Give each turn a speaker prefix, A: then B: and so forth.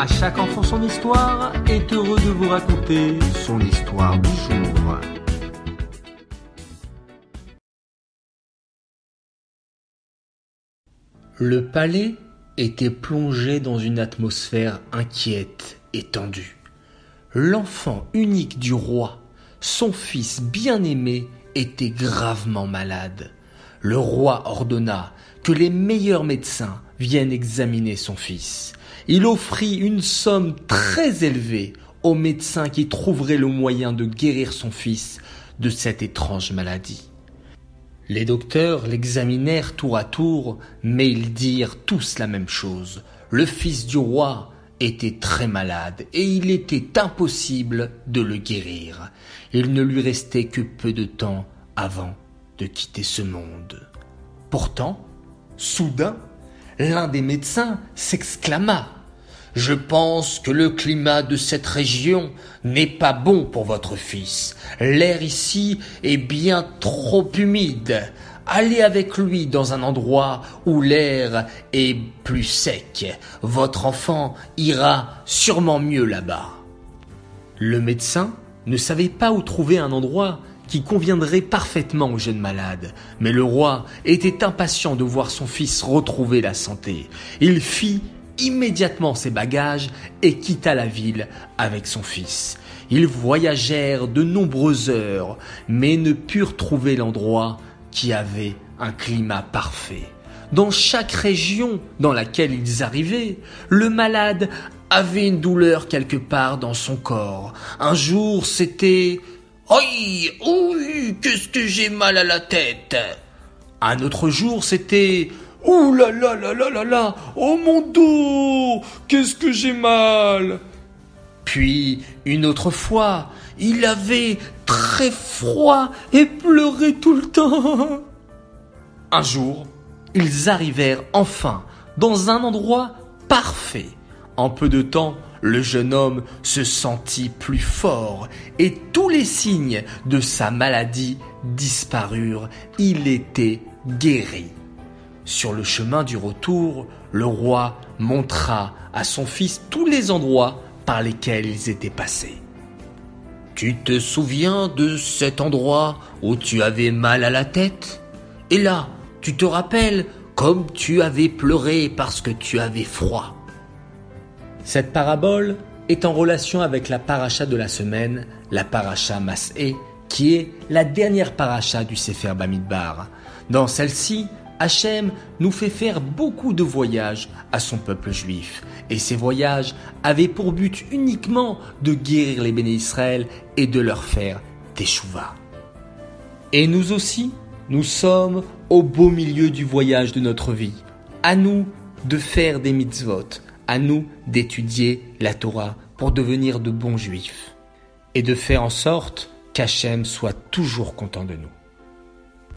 A: À chaque enfant son histoire est heureux de vous raconter son histoire du jour.
B: Le palais était plongé dans une atmosphère inquiète et tendue. L'enfant unique du roi, son fils bien-aimé, était gravement malade. Le roi ordonna que les meilleurs médecins viennent examiner son fils. Il offrit une somme très élevée aux médecins qui trouveraient le moyen de guérir son fils de cette étrange maladie. Les docteurs l'examinèrent tour à tour, mais ils dirent tous la même chose. Le fils du roi était très malade et il était impossible de le guérir. Il ne lui restait que peu de temps avant de quitter ce monde. Pourtant, soudain, l'un des médecins s'exclama je pense que le climat de cette région n'est pas bon pour votre fils. L'air ici est bien trop humide. Allez avec lui dans un endroit où l'air est plus sec. Votre enfant ira sûrement mieux là-bas. Le médecin ne savait pas où trouver un endroit qui conviendrait parfaitement au jeune malade. Mais le roi était impatient de voir son fils retrouver la santé. Il fit immédiatement ses bagages et quitta la ville avec son fils. Ils voyagèrent de nombreuses heures, mais ne purent trouver l'endroit qui avait un climat parfait. Dans chaque région dans laquelle ils arrivaient, le malade avait une douleur quelque part dans son corps. Un jour, c'était Aïe, oui, qu'est-ce que j'ai mal à la tête. Un autre jour, c'était Ouh là là là là là là, oh mon dos, qu'est-ce que j'ai mal. Puis, une autre fois, il avait très froid et pleurait tout le temps. Un jour, ils arrivèrent enfin dans un endroit parfait. En peu de temps, le jeune homme se sentit plus fort et tous les signes de sa maladie disparurent. Il était guéri. Sur le chemin du retour, le roi montra à son fils tous les endroits par lesquels ils étaient passés. Tu te souviens de cet endroit où tu avais mal à la tête? Et là, tu te rappelles comme tu avais pleuré parce que tu avais froid. Cette parabole est en relation avec la paracha de la semaine, la paracha Mas'é, qui est la dernière paracha du Sefer Bamidbar. Dans celle-ci, Hachem nous fait faire beaucoup de voyages à son peuple juif. Et ces voyages avaient pour but uniquement de guérir les béné Israël et de leur faire teshuva. Et nous aussi, nous sommes au beau milieu du voyage de notre vie. À nous de faire des mitzvot, à nous d'étudier la Torah pour devenir de bons juifs et de faire en sorte qu'Hachem soit toujours content de nous.